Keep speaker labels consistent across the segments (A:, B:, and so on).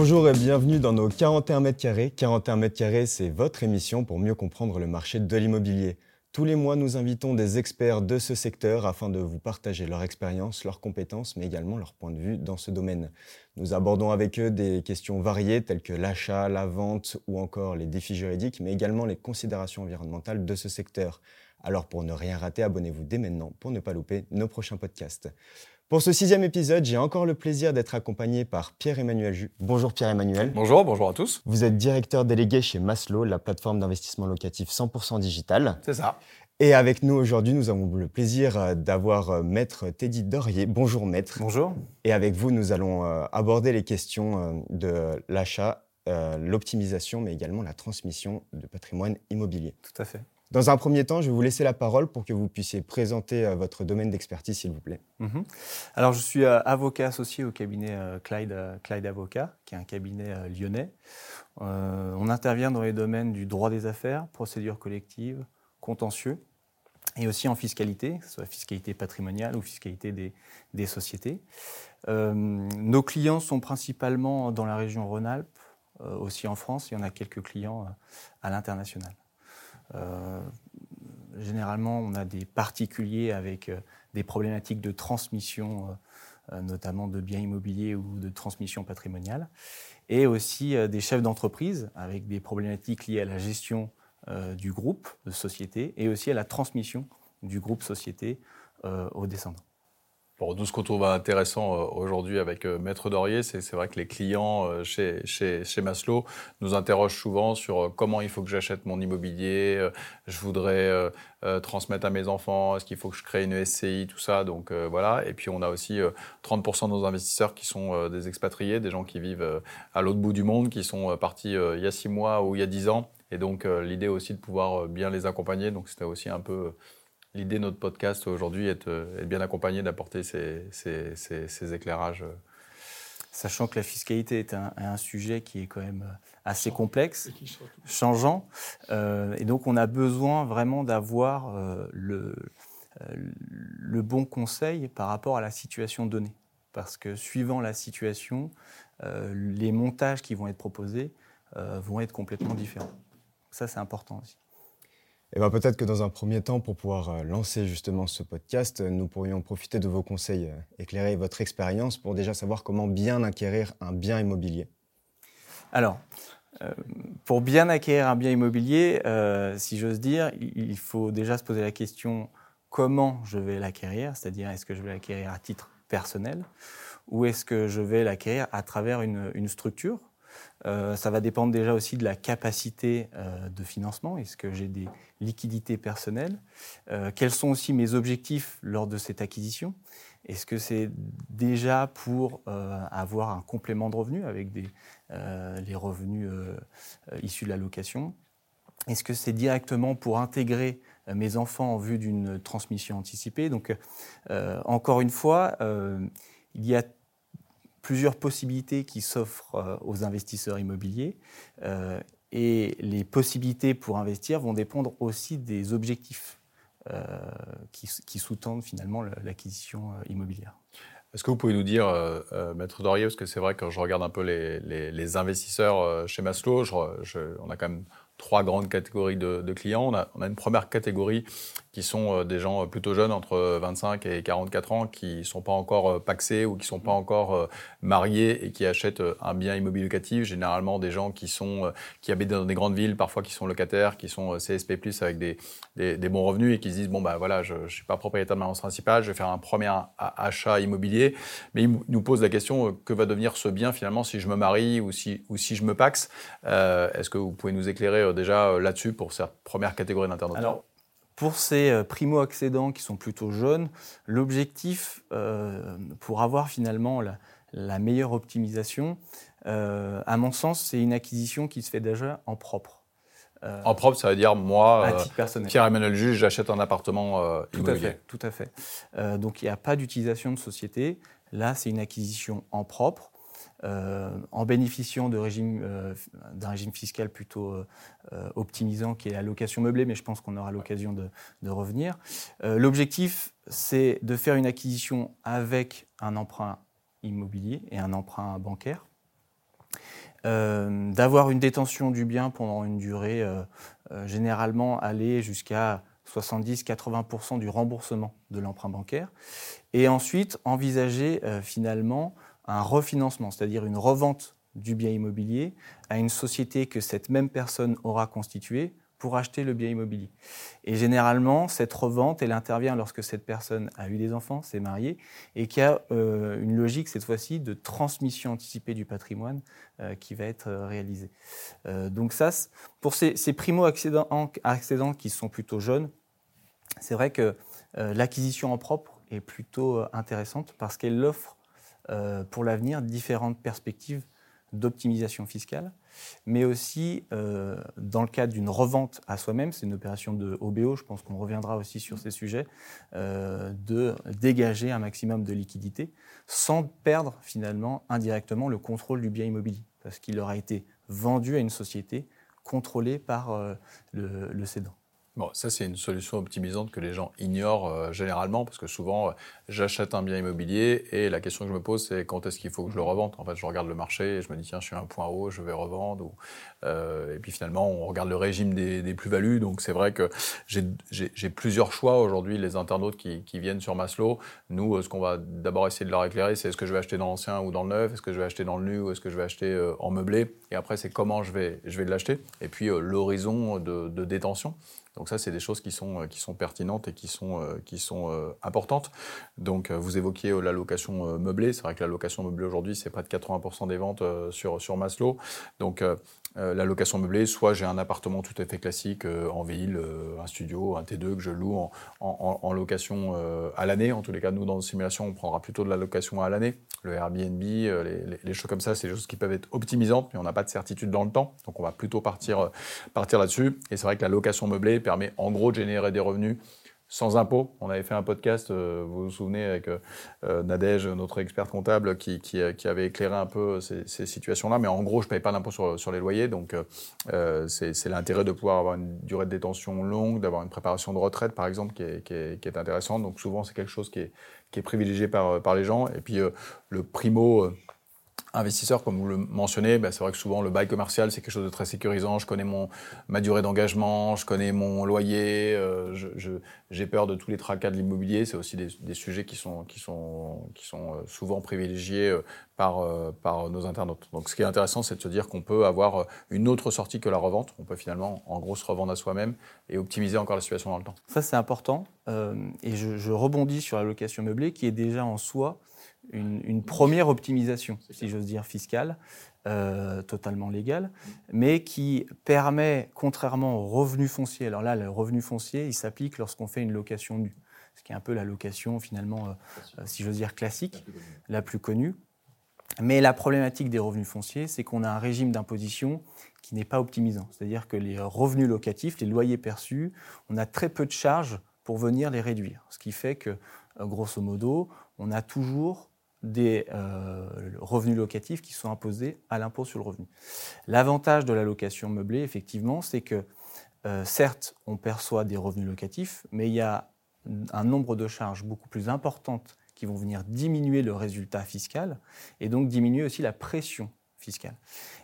A: Bonjour et bienvenue dans nos 41 mètres carrés. 41 mètres carrés, c'est votre émission pour mieux comprendre le marché de l'immobilier. Tous les mois, nous invitons des experts de ce secteur afin de vous partager leur expérience, leurs compétences, mais également leur point de vue dans ce domaine. Nous abordons avec eux des questions variées telles que l'achat, la vente ou encore les défis juridiques, mais également les considérations environnementales de ce secteur. Alors pour ne rien rater, abonnez-vous dès maintenant pour ne pas louper nos prochains podcasts. Pour ce sixième épisode, j'ai encore le plaisir d'être accompagné par Pierre-Emmanuel Jus. Bonjour Pierre-Emmanuel.
B: Bonjour, bonjour à tous.
A: Vous êtes directeur délégué chez Maslow, la plateforme d'investissement locatif 100% digital.
B: C'est ça.
A: Et avec nous aujourd'hui, nous avons le plaisir euh, d'avoir euh, Maître Teddy Dorier. Bonjour Maître.
B: Bonjour.
A: Et avec vous, nous allons euh, aborder les questions de l'achat, l'optimisation, mais également la transmission de patrimoine immobilier.
B: Tout à fait.
A: Dans un premier temps, je vais vous laisser la parole pour que vous puissiez présenter euh, votre domaine d'expertise, s'il vous plaît.
B: Mhm. Alors, je suis euh, avocat associé au cabinet euh, Clyde, Clyde Avocat, qui est un cabinet lyonnais. on intervient dans les domaines du droit des affaires, procédure collective, contentieux, et aussi en fiscalité, que ce soit fiscalité patrimoniale ou fiscalité des, sociétés. nos clients sont principalement dans la région Rhône-Alpes, aussi en France, et on a quelques clients à l'international. Euh, généralement, on a des particuliers avec euh, des problématiques de transmission, euh, notamment de biens immobiliers ou de transmission patrimoniale, et aussi des chefs d'entreprise avec des problématiques liées à la gestion du groupe de société et aussi à la transmission du groupe société aux descendants.
C: Bon, nous, ce qu'on trouve intéressant euh, aujourd'hui avec euh, Maître Dorier, c'est vrai que les clients euh, chez, chez, chez, Maslow nous interrogent souvent sur comment il faut que j'achète mon immobilier, je voudrais transmettre à mes enfants, est-ce qu'il faut que je crée une SCI, tout ça. Donc voilà. Et puis on a aussi 30% de nos investisseurs qui sont des expatriés, des gens qui vivent à l'autre bout du monde, qui sont partis il y a six mois ou il y a dix ans. Et donc l'idée aussi de pouvoir bien les accompagner. Donc c'était aussi un peu l'idée de notre podcast aujourd'hui est, euh, bien accompagné d'apporter ces, éclairages.
B: Sachant que la fiscalité est un, sujet qui est quand même euh, assez complexe, changeant, euh, et donc on a besoin vraiment d'avoir le, le bon conseil par rapport à la situation donnée. Parce que suivant la situation, les montages qui vont être proposés vont être complètement différents. Ça, c'est important aussi.
A: Et eh ben peut-être que dans un premier temps, pour pouvoir euh, lancer justement ce podcast, nous pourrions profiter de vos conseils, euh, éclairer votre expérience pour déjà savoir comment bien acquérir un bien immobilier.
B: Alors, euh, pour bien acquérir un bien immobilier, si j'ose dire, il faut déjà se poser la question comment je vais l'acquérir, c'est-à-dire est-ce que je vais l'acquérir à titre personnel ou est-ce que je vais l'acquérir à travers une structure? Euh, ça va dépendre déjà aussi de la capacité euh, de financement. Est-ce que j'ai des liquidités personnelles? Euh, Quels sont aussi mes objectifs lors de cette acquisition? Est-ce que c'est déjà pour avoir un complément de revenus avec les revenus issus de la location? Est-ce que c'est directement pour intégrer mes enfants en vue d'une transmission anticipée? Donc, encore une fois, il y a plusieurs possibilités qui s'offrent euh, aux investisseurs immobiliers. Euh, et les possibilités pour investir vont dépendre aussi des objectifs euh, qui, sous-tendent finalement l'acquisition immobilière.
C: Est-ce que vous pouvez nous dire, Maître Dorier, parce que c'est vrai que quand je regarde un peu les, investisseurs chez Maslow, on a quand même trois grandes catégories de, clients. On a, on a, une première catégorie qui sont euh, des gens euh, plutôt jeunes, entre 25 et 44 ans, qui sont pas encore euh, paxés ou qui sont pas encore mariés et qui achètent un bien immobilier locatif. Généralement, des gens qui sont qui habitent dans des grandes villes, parfois qui sont locataires, qui sont CSP+ avec des, des, bons revenus et qui se disent bon bah voilà, je, je suis pas propriétaire de ma résidence principale, je vais faire un premier achat immobilier, mais ils nous posent la question que va devenir ce bien finalement si je me marie ou si ou si je me paxe? Est-ce que vous pouvez nous éclairer déjà là-dessus pour cette première catégorie d'internautes?
B: Pour ces euh, primo-accédants qui sont plutôt jeunes, l'objectif euh, pour avoir finalement la, meilleure optimisation, euh, à mon sens, c'est une acquisition qui se fait déjà en propre.
C: en propre, ça veut dire moi, Pierre-Emmanuel Juge, j'achète un appartement
B: tout
C: À
B: fait, tout à fait. donc il n'y a pas d'utilisation de société. Là, c'est une acquisition en propre. Euh, en bénéficiant euh, d'un régime fiscal plutôt euh, optimisant qui est la location meublée, mais je pense qu'on aura l'occasion de, revenir. L'objectif, c'est de faire une acquisition avec un emprunt immobilier et un emprunt bancaire. d'avoir une détention du bien pendant une durée généralement aller jusqu'à 70-80% du remboursement de l'emprunt bancaire, et ensuite envisager finalement un refinancement, c'est-à-dire une revente du bien immobilier à une société que cette même personne aura constituée pour acheter le bien immobilier. Et généralement, cette revente, elle intervient lorsque cette personne a eu des enfants, s'est mariée, et qu'il y a euh, une logique, cette fois-ci, de transmission anticipée du patrimoine euh, qui va être euh, réalisée. donc ça, pour ces, primo-accédants qui sont plutôt jeunes, c'est vrai que l'acquisition en propre est plutôt intéressante parce qu'elle offre pour l'avenir différentes perspectives d'optimisation fiscale, mais aussi euh, dans le cadre d'une revente à soi-même, c'est une opération de OBO, je pense qu'on reviendra aussi sur ces sujets, euh, de dégager un maximum de liquidités sans perdre finalement indirectement le contrôle du bien immobilier, parce qu'il aura été vendu à une société contrôlée par euh, le, le.
C: Bon, ça, c'est une solution optimisante que les gens ignorent euh, généralement, parce que souvent, euh, j'achète un bien immobilier et la question que je me pose, c'est quand est-ce qu'il faut que je le revende? En fait, je regarde le marché et je me dis, tiens, je suis à un point haut, je vais revendre. Euh, et puis finalement, on regarde le régime des, plus-values. Donc, c'est vrai que j'ai plusieurs choix aujourd'hui, les internautes qui, viennent sur Maslow. Nous, ce qu'on va d'abord essayer de leur éclairer, c'est est-ce que je vais acheter dans l'ancien ou dans le neuf? Est-ce que je vais acheter dans le nu ou est-ce que je vais acheter en meublé? Et après, c'est comment je vais, je vais l'acheter. Et puis, l'horizon de détention. Donc ça, c'est des choses qui sont, euh, pertinentes et qui sont, euh, euh, importantes. Donc vous évoquiez la location meublée. C'est vrai que la location meublée aujourd'hui, c'est près de 80% des ventes sur, sur Maslow. Donc euh, la location meublée, soit j'ai un appartement tout à fait classique euh, en ville, euh, un studio, un T2 que je loue en, location à l'année. En tous les cas, nous, dans nos simulations, on prendra plutôt de la location à l'année. Le Airbnb, les, choses comme ça, c'est des choses qui peuvent être optimisantes, mais on n'a pas de certitude dans le temps. Donc, on va plutôt partir, partir là-dessus. Et c'est vrai que la location meublée permet en gros de générer des revenus sans impôt. On avait fait un podcast, euh, vous vous souvenez, avec euh, euh, Nadège, notre expert comptable, qui, qui, avait éclairé un peu ces, situations-là. Mais en gros, je ne paye pas d'impôt sur, sur, les loyers. Donc, c'est l'intérêt de pouvoir avoir une durée de détention longue, d'avoir une préparation de retraite, par exemple, qui est, qui est, intéressante. Donc, souvent, c'est quelque chose qui est, qui est privilégié par, par les gens. Et puis, le primo investisseur, comme vous le mentionnez, ben c'est vrai que souvent le bail commercial, c'est quelque chose de très sécurisant. Je connais mon, ma durée d'engagement, je connais mon loyer, euh, j'ai peur de tous les tracas de l'immobilier. C'est aussi des, sujets qui sont, qui sont, qui sont euh, souvent privilégiés euh, par, par nos internautes. Donc ce qui est intéressant, c'est de se dire qu'on peut avoir une autre sortie que la revente. On peut finalement, en gros, se revendre à soi-même et optimiser encore la situation dans le temps.
B: Ça, c'est important. et je rebondis sur la location meublée qui est déjà en soi une, première optimisation, si j'ose dire, fiscale, euh, totalement légale, mais qui permet, contrairement au revenu foncier, alors là, le revenu foncier, il s'applique lorsqu'on fait une location nue, ce qui est un peu la location, finalement, euh, si j'ose dire, classique, la plus connue. Mais la problématique des revenus fonciers, c'est qu'on a un régime d'imposition qui n'est pas optimisant. C'est-à-dire que les revenus locatifs, les loyers perçus, on a très peu de charges pour venir les réduire. Ce qui fait que, euh, grosso modo, on a toujours des euh, revenus locatifs qui sont imposés à l'impôt sur le revenu. L'avantage de la location meublée, effectivement, c'est que euh, certes, on perçoit des revenus locatifs, mais il y a un nombre de charges beaucoup plus importantes qui vont venir diminuer le résultat fiscal et donc diminuer aussi la pression fiscale.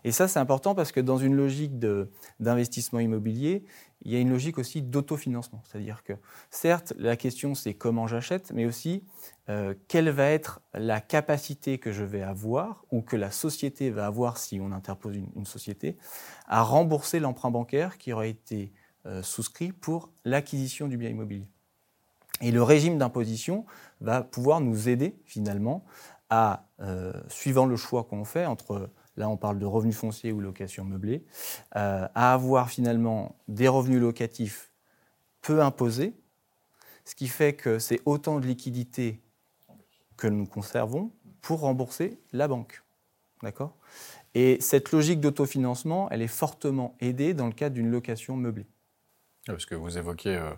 B: Et ça, c'est important parce que dans une logique d'investissement immobilier, il y a une logique aussi d'autofinancement. C'est-à-dire que, certes, la question, c'est comment j'achète, mais aussi euh, quelle va être la capacité que je vais avoir ou que la société va avoir si on interpose une, société à rembourser l'emprunt bancaire qui aura été euh, souscrit pour l'acquisition du bien immobilier. Et le régime d'imposition va pouvoir nous aider finalement à, euh, suivant le choix qu'on fait entre là on parle de revenus fonciers ou location meublée, à avoir finalement des revenus locatifs peu imposés, ce qui fait que c'est autant de liquidités que nous conservons pour rembourser la banque. D'accord? Et cette logique d'autofinancement, elle est fortement aidée dans le cadre d'une location meublée.
C: Parce que vous évoquez euh, euh,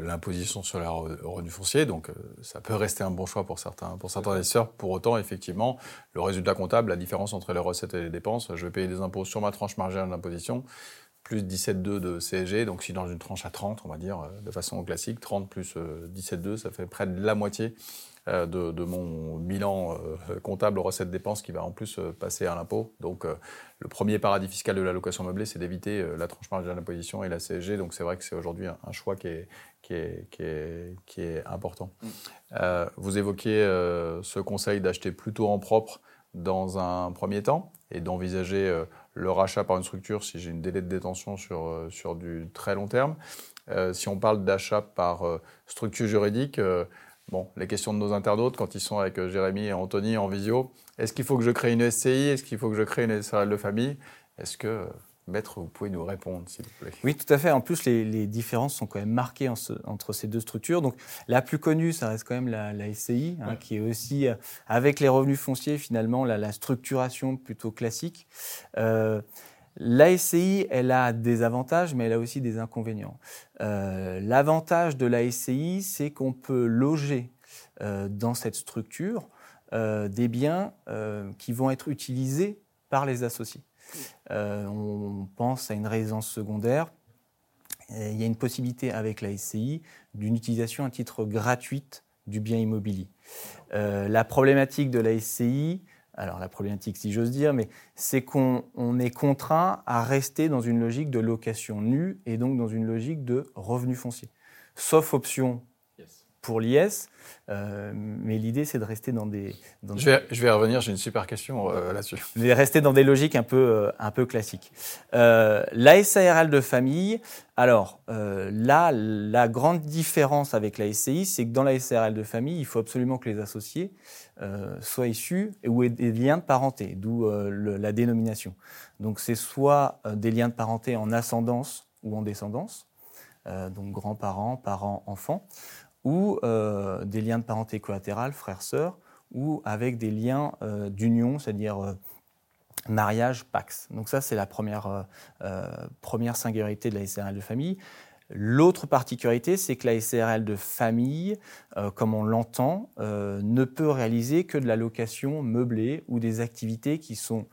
C: l'imposition sur les revenus fonciers, donc euh, ça peut rester un bon choix pour certains, pour certains investisseurs. Pour autant, effectivement, le résultat comptable, la différence entre les recettes et les dépenses, je vais payer des impôts sur ma tranche marginale d'imposition plus 17,2 de CSG. Donc, si dans une tranche à 30, on va dire, de façon classique, 30 plus 17,2, ça fait près de la moitié euh, de, mon bilan euh, comptable recettes dépenses qui va en plus euh, passer à l'impôt. Donc le premier paradis fiscal de la location meublée, c'est d'éviter la tranche marginale d'imposition et la CSG. Donc c'est vrai que c'est aujourd'hui un, choix qui est, qui est, qui est, qui est important. Mm. vous évoquiez ce conseil d'acheter plutôt en propre dans un premier temps et d'envisager le rachat par une structure si j'ai une délai de détention sur, sur du très long terme. si on parle d'achat par structure juridique, Bon, les questions de nos internautes, quand ils sont avec euh, Jérémy et Anthony en visio, est-ce qu'il faut que je crée une SCI Est-ce qu'il faut que je crée une SRL de famille? Est-ce que, euh, Maître, vous pouvez nous répondre, s'il vous plaît?
B: Oui, tout à fait. En plus, les, différences sont quand même marquées entre ces deux structures. Donc, la plus connue, ça reste quand même la, SCI, hein, qui est aussi, euh, avec les revenus fonciers, finalement, la, structuration plutôt classique. La SCI, elle a des avantages, mais elle a aussi des inconvénients. Euh, l'avantage de la SCI, c'est qu'on peut loger euh, dans cette structure euh, des biens qui vont être utilisés par les associés. on pense à une résidence secondaire. Il y a une possibilité avec la SCI d'une utilisation à titre gratuite du bien immobilier. la problématique de la SCI, alors la problématique si j'ose dire, mais c'est qu'on est contraint à rester dans une logique de location nue et donc dans une logique de revenu foncier. Sauf option pour l'IS, euh, mais l'idée c'est de rester dans des...
C: je, vais, je, vais, revenir, j'ai une super question euh, là-dessus.
B: De rester dans des logiques un peu, euh, un peu classiques. la SARL de famille, alors là, la grande différence avec la SCI, c'est que dans la SARL de famille, il faut absolument que les associés soient issus ou aient des liens de parenté, d'où la dénomination. Donc c'est soit des liens de parenté en ascendance ou en descendance, donc grands-parents, parents, enfants, ou euh, des liens de parenté collatérale, frères-sœurs, ou avec des liens euh, d'union, c'est-à-dire euh, mariage, pax. Donc ça, c'est la première, première singularité de la SRL de famille. L'autre particularité, c'est que la SRL de famille, comme on l'entend, ne peut réaliser que de la location meublée ou des activités qui sont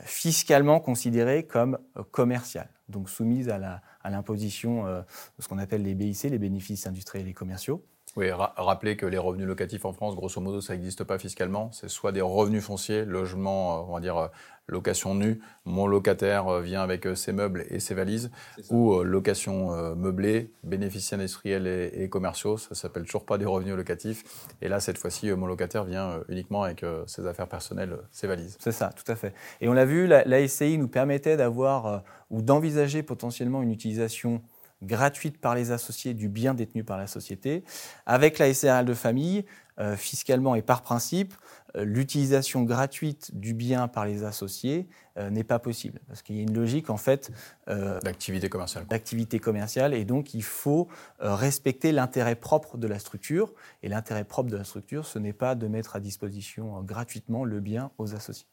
B: fiscalement considérées comme commerciales, donc soumises à l'imposition de ce qu'on appelle les BIC, les bénéfices industriels et commerciaux.
C: Oui, rappeler que les revenus locatifs en France, grosso modo, ça n'existe pas fiscalement. C'est soit des revenus fonciers, logement, euh, on va dire euh, location nue, mon locataire euh, vient avec ses meubles et ses valises, ou location meublée, bénéfices industriels et, commerciaux, ça s'appelle toujours pas des revenus locatifs. Et là, cette fois-ci, mon locataire vient uniquement avec ses affaires personnelles, ses valises.
B: C'est ça, tout à fait. Et on l'a vu, la, la SCI nous permettait d'avoir ou d'envisager potentiellement une utilisation gratuite par les associés du bien détenu par la société. Avec la SRL de famille, euh, fiscalement et par principe, euh, l'utilisation gratuite du bien par les associés euh, n'est pas possible parce qu'il y a une logique en fait
C: d'activité commerciale.
B: D'activité commerciale et donc il faut respecter l'intérêt propre de la structure et l'intérêt propre de la structure, ce n'est pas de mettre à disposition gratuitement le bien aux associés.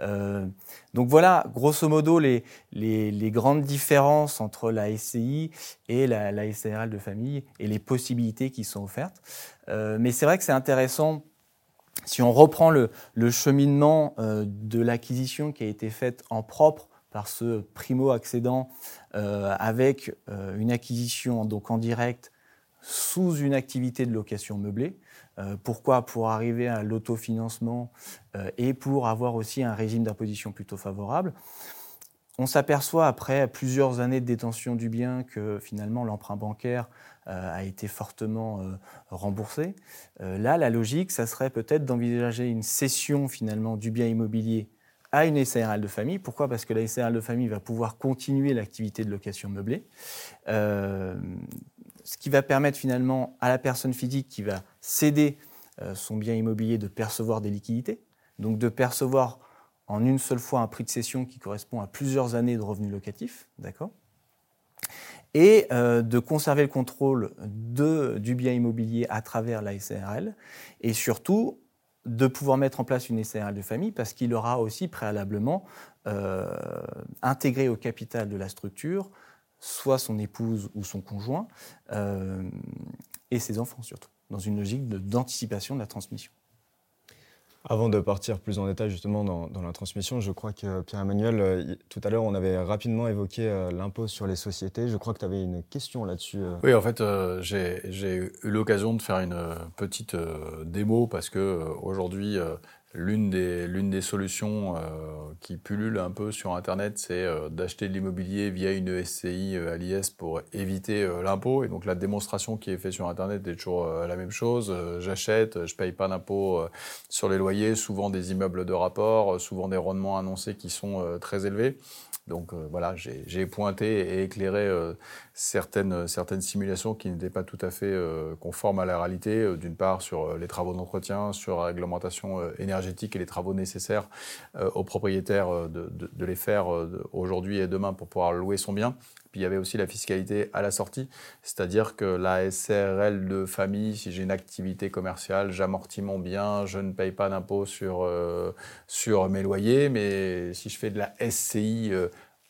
B: Euh, donc voilà, grosso modo, les, grandes différences entre la SCI et la, de famille et les possibilités qui sont offertes. Euh, mais c'est vrai que c'est intéressant, si on reprend le, le cheminement euh, de l'acquisition qui a été faite en propre par ce primo-accédant avec une acquisition donc en direct sous une activité de location meublée. Euh, pourquoi Pour arriver à l'autofinancement euh, et pour avoir aussi un régime d'imposition plutôt favorable. On s'aperçoit après plusieurs années de détention du bien que finalement l'emprunt bancaire euh, a été fortement remboursé. là, la logique, ça serait peut-être d'envisager une cession finalement du bien immobilier à une SARL de famille. Pourquoi? Parce que la SARL de famille va pouvoir continuer l'activité de location meublée ce qui va permettre finalement à la personne physique qui va céder euh, son bien immobilier de percevoir des liquidités, donc de percevoir en une seule fois un prix de cession qui correspond à plusieurs années de revenus locatifs, d'accord? Et euh, de conserver le contrôle du bien immobilier à travers la SARL, et surtout de pouvoir mettre en place une SARL de famille parce qu'il aura aussi préalablement euh, intégré au capital de la structure soit son épouse ou son conjoint, euh, et ses enfants surtout, dans une logique d'anticipation de, la transmission.
A: Avant de partir plus en détail justement dans, la transmission, je crois que Pierre-Emmanuel, euh, tout à l'heure, on avait rapidement évoqué euh, l'impôt sur les sociétés. Je crois que tu avais une question là-dessus. Euh.
C: Oui, en fait, j'ai eu l'occasion de faire une petite démo parce que aujourd'hui, L'une des, l'une des solutions euh, qui pullule un peu sur Internet, c'est euh, d'acheter de l'immobilier via une SCI euh, à l'IS pour éviter l'impôt. Et donc la démonstration qui est faite sur Internet est toujours la même chose. J'achète, je paye pas d'impôt sur les loyers, souvent des immeubles de rapport, souvent des rendements annoncés qui sont très élevés. Donc euh, voilà, j'ai pointé et éclairé euh, certaines, certaines simulations qui n'étaient pas tout à fait euh, conformes à la réalité, d'une part sur les travaux d'entretien, sur la réglementation énergétique et les travaux nécessaires aux propriétaires de, de, de les faire aujourd'hui et demain pour pouvoir louer son bien. Puis il y avait aussi la fiscalité à la sortie, c'est-à-dire que la SRL de famille, si j'ai une activité commerciale, j'amortis mon bien, je ne paye pas d'impôt sur, sur mes loyers, mais si je fais de la SCI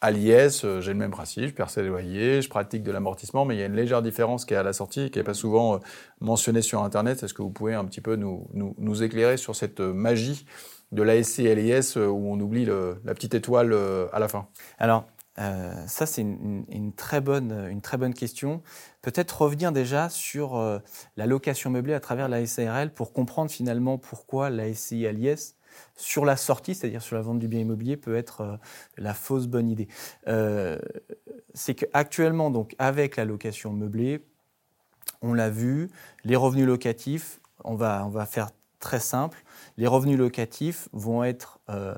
C: à l'IS, euh, j'ai le même principe, je perds les loyers, je pratique de l'amortissement, mais il y a une légère différence qui est à la sortie, qui n'est pas souvent euh, mentionnée sur Internet. Est-ce que vous pouvez un petit peu nous, nous, éclairer sur cette euh, magie de l'ASC et l'IS où on oublie la petite étoile à la fin?
B: Alors, ça, c'est une, très bonne, une très bonne question. Peut-être revenir déjà sur la location meublée à travers la SARL pour comprendre finalement pourquoi la SCI à l'IS sur la sortie, c'est-à-dire sur la vente du bien immobilier, peut être euh, la fausse bonne idée. Euh, c'est qu'actuellement, donc, avec la location meublée, on l'a vu, les revenus locatifs, on va, on va faire très simple, les revenus locatifs vont être euh,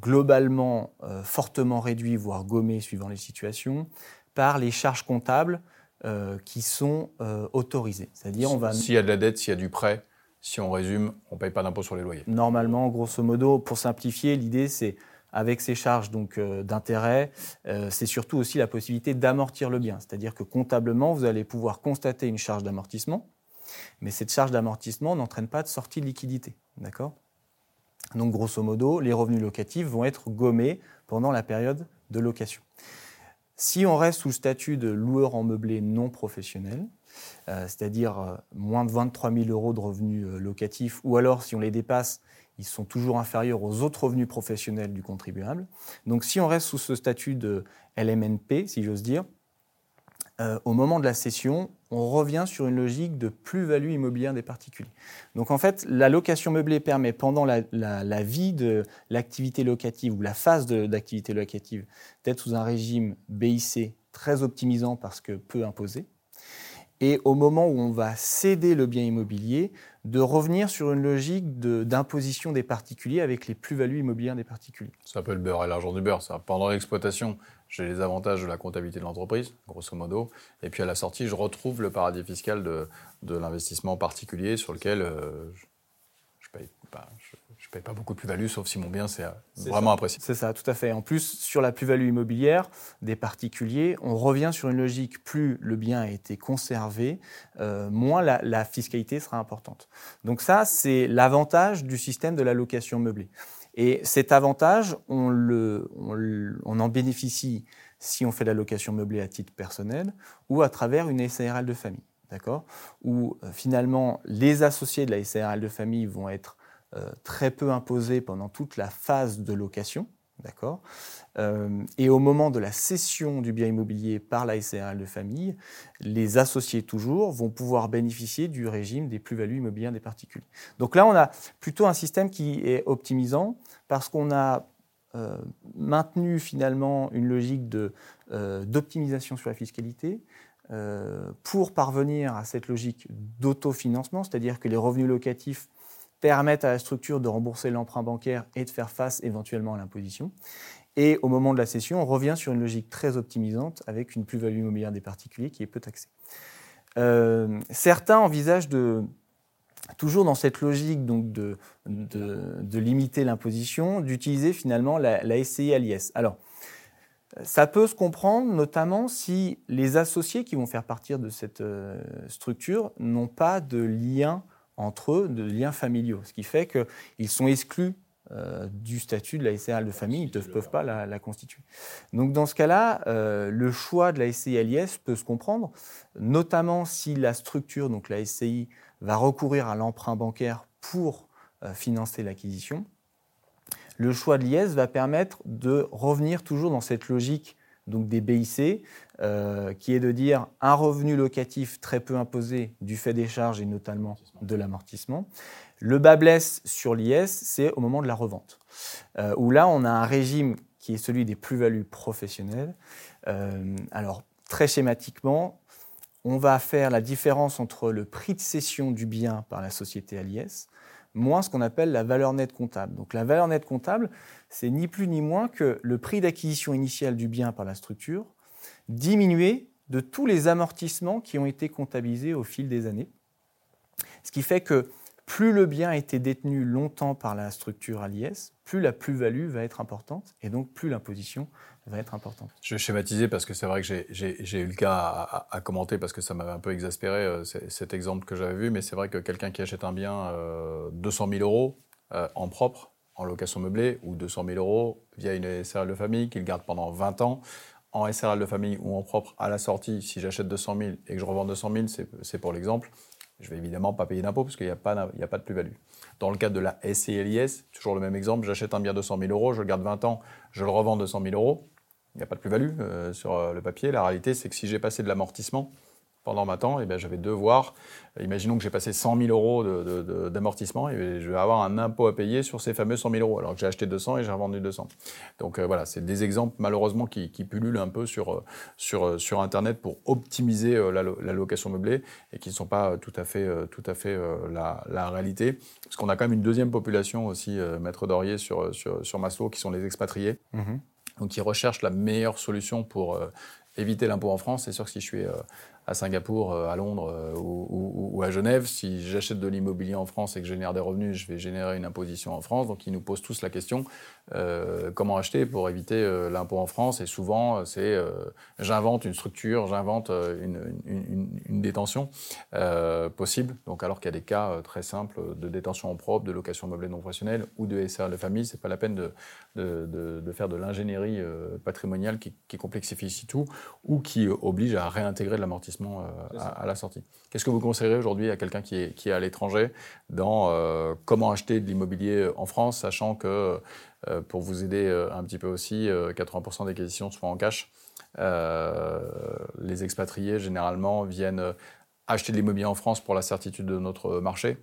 B: globalement fortement réduits, voire gommés suivant les situations, par les charges comptables qui sont autorisées.
C: C'est-à-dire, on va. S'il y a de la dette, s'il y a du prêt, si on résume, on ne paye pas d'impôt sur les loyers.
B: Normalement, grosso modo, pour simplifier, l'idée c'est avec ces charges donc euh, d'intérêt, euh, c'est surtout aussi la possibilité d'amortir le bien. C'est-à-dire que comptablement, vous allez pouvoir constater une charge d'amortissement, mais cette charge d'amortissement n'entraîne pas de sortie de liquidité. D'accord? Donc, grosso modo, les revenus locatifs vont être gommés pendant la période de location. Si on reste sous le statut de loueur en meublé non professionnel, c'est-à-dire euh, moins de 23 000 euros de revenus euh, locatifs, ou alors si on les dépasse, ils sont toujours inférieurs aux autres revenus professionnels du contribuable. Donc si on reste sous ce statut de LMNP, si j'ose dire, au moment de la cession, on revient sur une logique de plus-value immobilière des particuliers. Donc en fait, la location meublée permet pendant la, la vie de l'activité locative ou la phase d'activité locative d'être sous un régime BIC très optimisant parce que peu imposé, et au moment où on va céder le bien immobilier, de revenir sur une logique d'imposition des particuliers avec les plus-values immobilières des particuliers.
C: Ça peut le beurre et l'argent du beurre. Pendant l'exploitation, j'ai les avantages de la comptabilité de l'entreprise, grosso modo, et puis à la sortie, je retrouve le paradis fiscal de, l'investissement particulier sur lequel euh, je, je paye. Je, je ne paye pas beaucoup de plus-value, sauf si mon bien c'est euh, vraiment apprécié.
B: C'est ça, tout à fait. En plus, sur la plus-value immobilière des particuliers, on revient sur une logique, plus le bien a été conservé, euh, moins la, fiscalité sera importante. Donc ça, c'est l'avantage du système de la location meublée. Et cet avantage, on, le, on, en bénéficie si on fait la location meublée à titre personnel ou à travers une SARL de famille. D'accord? Où euh, finalement, les associés de la SARL de famille vont être très peu imposé pendant toute la phase de location. D'accord euh, Et au moment de la cession du bien immobilier par la SARL de famille, les associés toujours vont pouvoir bénéficier du régime des plus-values immobilières des particuliers. Donc là, on a plutôt un système qui est optimisant parce qu'on a euh, maintenu finalement une logique d'optimisation sur la fiscalité, pour parvenir à cette logique d'autofinancement, c'est-à-dire que les revenus locatifs permettent à la structure de rembourser l'emprunt bancaire et de faire face éventuellement à l'imposition. Et au moment de la cession, on revient sur une logique très optimisante avec une plus-value immobilière des particuliers qui est peu taxée. Euh, certains envisagent de, toujours dans cette logique donc de, de, limiter l'imposition, d'utiliser finalement la, la SCI à l'IS. Alors, ça peut se comprendre notamment si les associés qui vont faire partie de cette euh, structure n'ont pas de lien entre eux de liens familiaux, ce qui fait qu'ils sont exclus euh, du statut de la SCI de famille, ils ne peuvent, pas la, constituer. Donc dans ce cas-là, euh, le choix de la SCI LIS peut se comprendre, notamment si la structure, donc la SCI, va recourir à l'emprunt bancaire pour financer l'acquisition. Le choix de l'IS va permettre de revenir toujours dans cette logique donc des BIC, qui est de dire un revenu locatif très peu imposé du fait des charges et notamment de l'amortissement. Le bas blesse sur l'IS, c'est au moment de la revente, où là on a un régime qui est celui des plus-values professionnelles. alors très schématiquement, on va faire la différence entre le prix de cession du bien par la société à l'IS, moins ce qu'on appelle la valeur nette comptable. Donc la valeur nette comptable, c'est ni plus ni moins que le prix d'acquisition initial du bien par la structure, diminué de tous les amortissements qui ont été comptabilisés au fil des années. Ce qui fait que plus le bien a été détenu longtemps par la structure à l'IS, plus la plus-value va être importante et donc plus l'imposition va être importante.
C: Je vais schématiser parce que c'est vrai que j'ai eu le cas à, commenter parce que ça m'avait un peu exaspéré euh, cet exemple que j'avais vu, mais c'est vrai que quelqu'un qui achète un bien euh, 200 000 euros euh, en propre, en location meublée, ou 200 000 euros via une SRL de famille qu'il garde pendant 20 ans, en SRL de famille ou en propre à la sortie, si j'achète 200 000 et que je revends 200 000, c'est pour l'exemple, je vais évidemment pas payer d'impôt parce qu'il n'y a, pas de plus-value. Dans le cadre de la SCLIS, toujours le même exemple, j'achète un bien 200 000 euros, je le garde 20 ans, je le revends 200 000 euros, il n'y a pas de plus-value euh, sur euh, le papier. La réalité, c'est que si j'ai passé de l'amortissement pendant ma temps, eh bien, j'avais devoir, imaginons que j'ai passé 100 000 euros d'amortissement, et je vais avoir un impôt à payer sur ces fameux 100 000 euros, alors que j'ai acheté 200 et j'ai revendu 200. Donc euh, voilà, c'est des exemples malheureusement qui, qui, pullulent un peu sur, sur, sur Internet pour optimiser la, location meublée et qui ne sont pas tout à fait, tout à fait la, la, réalité. Parce qu'on a quand même une deuxième population aussi, maître Dorier, sur, sur, sur Maslow, qui sont les expatriés. Mmh donc ils recherchent la meilleure solution pour euh, éviter l'impôt en France. C'est sûr que si je suis euh, à Singapour, euh, à Londres euh, ou, à Genève. Si j'achète de l'immobilier en France et que je génère des revenus, je vais générer une imposition en France. Donc ils nous posent tous la question euh, comment acheter pour éviter l'impôt en France Et souvent, c'est j'invente une structure, j'invente une, détention possible. Donc alors qu'il y a des cas très simples de détention en propre, de location meublée non professionnelle ou de SRL de famille, c'est pas la peine de, de, faire de l'ingénierie patrimoniale qui, qui complexifie tout ou qui oblige à réintégrer de l'amortissement euh, à, la sortie. Qu'est-ce que vous conseillerez aujourd'hui à quelqu'un qui est, qui est à l'étranger dans euh, comment acheter de l'immobilier en France, sachant que, euh, pour vous aider un petit peu aussi, 80% des acquisitions sont en cash. les expatriés, généralement, viennent acheter de l'immobilier en France pour la certitude de notre marché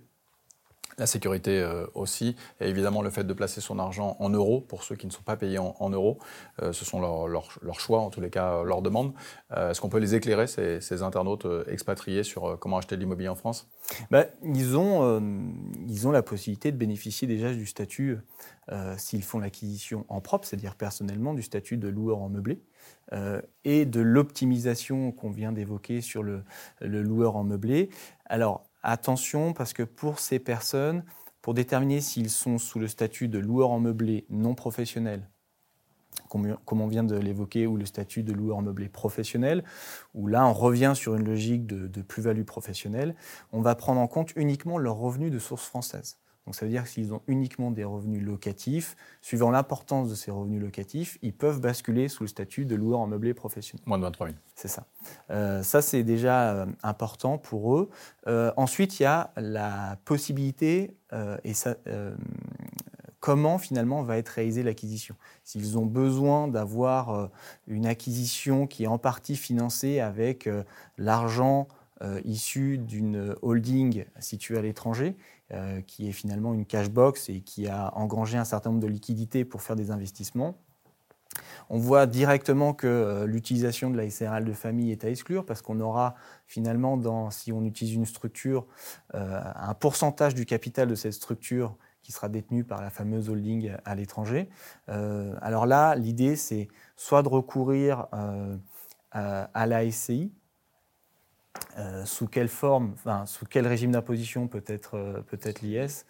C: la sécurité euh, aussi, et évidemment le fait de placer son argent en euros pour ceux qui ne sont pas payés en, euros. Euh, ce sont leurs choix, en tous les cas leurs demandes. Euh, est-ce qu'on peut les éclairer, ces, internautes expatriés, sur comment acheter de l'immobilier en France?
B: Bah, ils, ont, ils ont la possibilité de bénéficier déjà du statut, s'ils font l'acquisition en propre, c'est-à-dire personnellement, du statut de loueur en meublé. et de l'optimisation qu'on vient d'évoquer sur le, le loueur en meublé. Alors, Attention, parce que pour ces personnes, pour déterminer s'ils sont sous le statut de loueur en meublé non professionnel, comme on vient de l'évoquer, ou le statut de loueur en meublé professionnel, où là on revient sur une logique de, plus-value professionnelle, on va prendre en compte uniquement leurs revenus de source française. Donc ça veut dire que s'ils ont uniquement des revenus locatifs, suivant l'importance de ces revenus locatifs, ils peuvent basculer sous le statut de loueur en meublé professionnel.
C: Moins de 23 000.
B: C'est ça. Euh, ça, c'est déjà euh, important pour eux. Euh, ensuite, il y a la possibilité, et ça, comment finalement va être réalisée l'acquisition? S'ils ont besoin d'avoir une acquisition qui est en partie financée avec l'argent issu d'une holding située à l'étranger, euh, qui est finalement une cash box et qui a engrangé un certain nombre de liquidités pour faire des investissements. On voit directement que euh, l'utilisation de la SRL de famille est à exclure parce qu'on aura finalement, dans, si on utilise une structure, euh, un pourcentage du capital de cette structure qui sera détenu par la fameuse holding à l'étranger. alors là, l'idée, c'est soit de recourir à la SCI, euh, sous quelle forme, enfin, sous quel régime d'imposition peut être, euh, peut l'IS.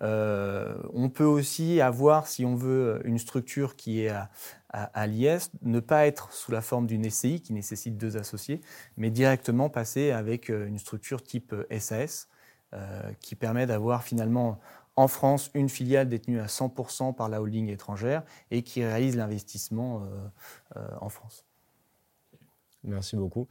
B: Euh, on peut aussi avoir, si on veut, une structure qui est à, à, l'IS, ne pas être sous la forme d'une SCI qui nécessite deux associés, mais directement passer avec une structure type SAS qui permet d'avoir finalement en France une filiale détenue à 100% par la holding étrangère et qui réalise l'investissement en France.
A: Merci beaucoup.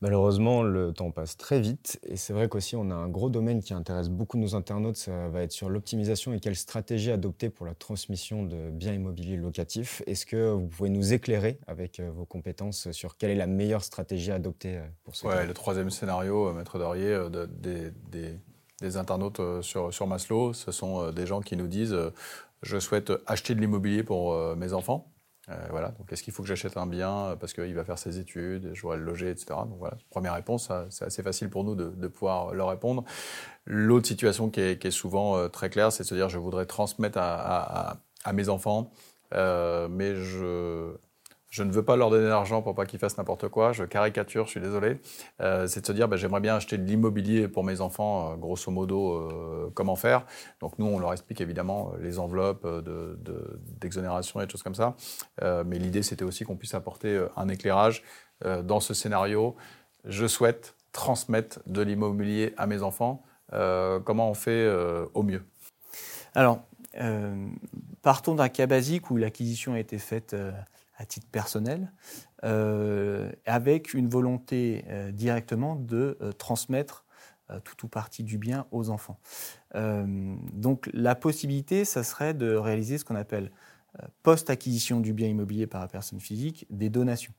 A: Malheureusement, le temps passe très vite et c'est vrai qu'aussi on a un gros domaine qui intéresse beaucoup nos internautes, ça va être sur l'optimisation et quelle stratégie adopter pour la transmission de biens immobiliers locatifs. Est-ce que vous pouvez nous éclairer avec euh, vos compétences sur quelle est la meilleure stratégie à adopter euh, pour ce
C: Ouais, le troisième scénario, euh, Maître Dorier, des, internautes sur, sur Maslow, ce sont des gens qui nous disent je souhaite acheter de l'immobilier pour mes enfants. Euh, voilà, donc est-ce qu'il faut que j'achète un bien parce qu'il va faire ses études, je le loger, etc. Donc voilà, première réponse, c'est assez facile pour nous de, pouvoir leur répondre. L'autre situation qui est, souvent euh, très claire, c'est de se dire je voudrais transmettre à, mes enfants, euh, mais je, je ne veux pas leur donner d'argent pour pas qu'ils fassent n'importe quoi. Je caricature, je suis désolé. Euh, c'est de se dire, bah, j'aimerais bien acheter de l'immobilier pour mes enfants, euh, grosso modo, euh, comment faire. Donc nous, on leur explique évidemment les enveloppes d'exonération et des choses comme ça. mais l'idée, c'était aussi qu'on puisse apporter un éclairage dans ce scénario. Je souhaite transmettre de l'immobilier à mes enfants. comment on fait au mieux?
B: Alors, partons d'un cas basique où l'acquisition a été faite à titre personnel, euh, avec une volonté euh, directement de euh, transmettre tout ou partie du bien aux enfants. donc la possibilité, ça serait de réaliser ce qu'on appelle post-acquisition du bien immobilier par la personne physique, des donations.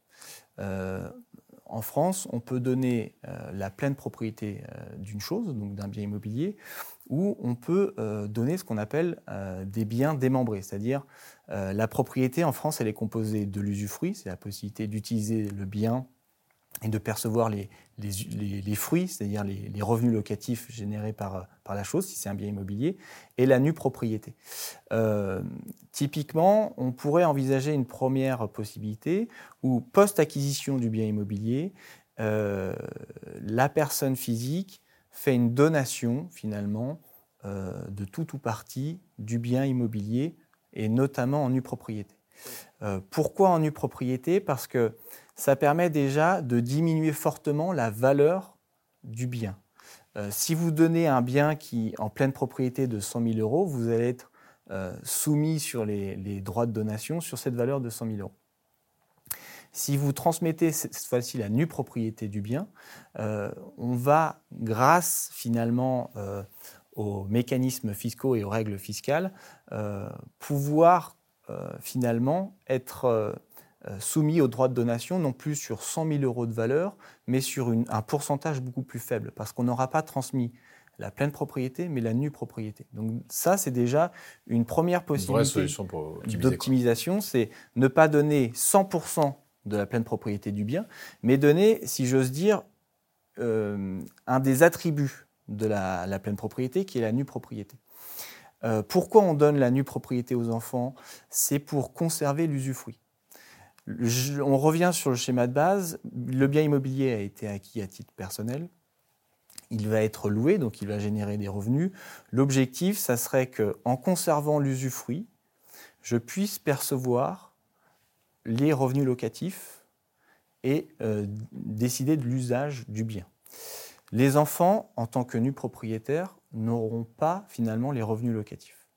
B: en France, on peut donner la pleine propriété d'une chose, donc d'un bien immobilier, ou on peut donner ce qu'on appelle des biens démembrés, c'est-à-dire euh, la propriété en France, elle est composée de l'usufruit, c'est la possibilité d'utiliser le bien et de percevoir les, fruits, c'est-à-dire les, revenus locatifs générés par, la chose, si c'est un bien immobilier, et la nue propriété. Euh, typiquement, on pourrait envisager une première possibilité où, post-acquisition du bien immobilier, euh, la personne physique fait une donation, finalement, de tout ou partie du bien immobilier et notamment en nue propriété. Euh, pourquoi en nue propriété Parce que ça permet déjà de diminuer fortement la valeur du bien. Euh, si vous donnez un bien qui en pleine propriété de 100 000 euros, vous allez être euh, soumis sur les, droits de donation sur cette valeur de 100 000 euros. Si vous transmettez cette fois-ci la nue propriété du bien, on va, grâce finalement aux mécanismes fiscaux et aux règles fiscales, euh, pouvoir euh, finalement être euh, soumis aux droits de donation, non plus sur 100 000 euros de valeur, mais sur un pourcentage beaucoup plus faible, parce qu'on n'aura pas transmis la pleine propriété, mais la nue propriété. Donc ça, c'est déjà une première possibilité d'optimisation, c'est ne pas donner 100% de la pleine propriété du bien, mais donner, si j'ose dire, un des attributs de la, pleine propriété, qui est la nue propriété. Euh, pourquoi on donne la nue propriété aux enfants? C'est pour conserver l'usufruit. On revient sur le schéma de base. Le bien immobilier a été acquis à titre personnel. Il va être loué, donc il va générer des revenus. L'objectif, ça serait que, en conservant l'usufruit, je puisse percevoir les revenus locatifs et euh, décider de l'usage du bien. Les enfants, en tant que nus propriétaires, n'auront pas finalement les revenus locatifs.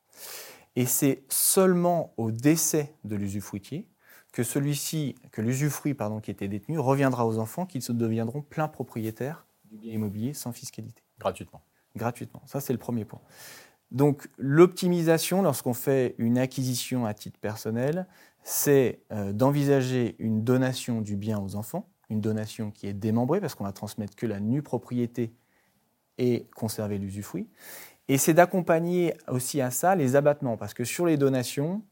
B: Et c'est seulement au décès de l'usufruitier que celui-ci, que l'usufruit pardon, qui était détenu reviendra aux enfants qui se deviendront pleins propriétaires du bien immobilier sans fiscalité.
C: Gratuitement.
B: Gratuitement. Ça, c'est le premier point. Donc, l'optimisation, lorsqu'on fait une acquisition à titre personnel, c'est euh, d'envisager une donation du bien aux enfants une donation qui est démembrée, parce qu'on va transmettre que la nue propriété et conserver l'usufruit. Et c'est d'accompagner aussi à ça les abattements, parce que sur les donations,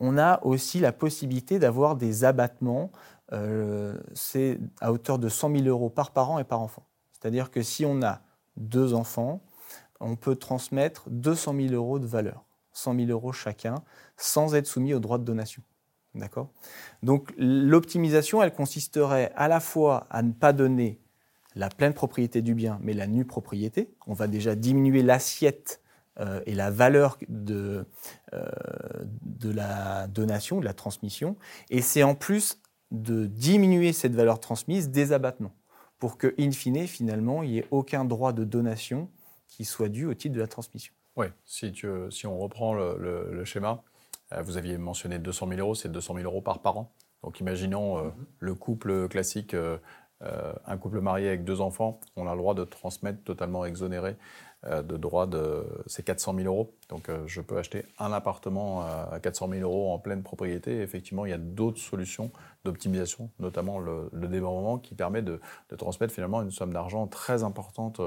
B: on a aussi la possibilité d'avoir des abattements, euh, c'est à hauteur de 100 000 euros par parent et par enfant. C'est-à-dire que si on a deux enfants, on peut transmettre 200 000 euros de valeur, 100 000 euros chacun, sans être soumis aux droits de donation. D'accord? Donc l'optimisation, elle consisterait à la fois à ne pas donner la pleine propriété du bien, mais la nue propriété. On va déjà diminuer l'assiette euh, et la valeur de, euh, de la donation, de la transmission. Et c'est en plus de diminuer cette valeur transmise des abattements, pour que, in fine, finalement, il n'y ait aucun droit de donation qui soit dû au titre de la transmission.
C: Oui, si, si on reprend le schéma, vous aviez mentionné 200 000 euros, c'est 200 000 euros par parent. Donc imaginons euh, mhm. le couple classique, euh, un couple marié avec deux enfants, on a le droit de transmettre totalement exonéré de droit de ces 400 000 euros. Donc je peux acheter un appartement à 400 000 euros en pleine propriété. effectivement, il y a d'autres solutions d'optimisation, notamment le, le, démembrement, qui permet de, de, transmettre finalement une somme d'argent très importante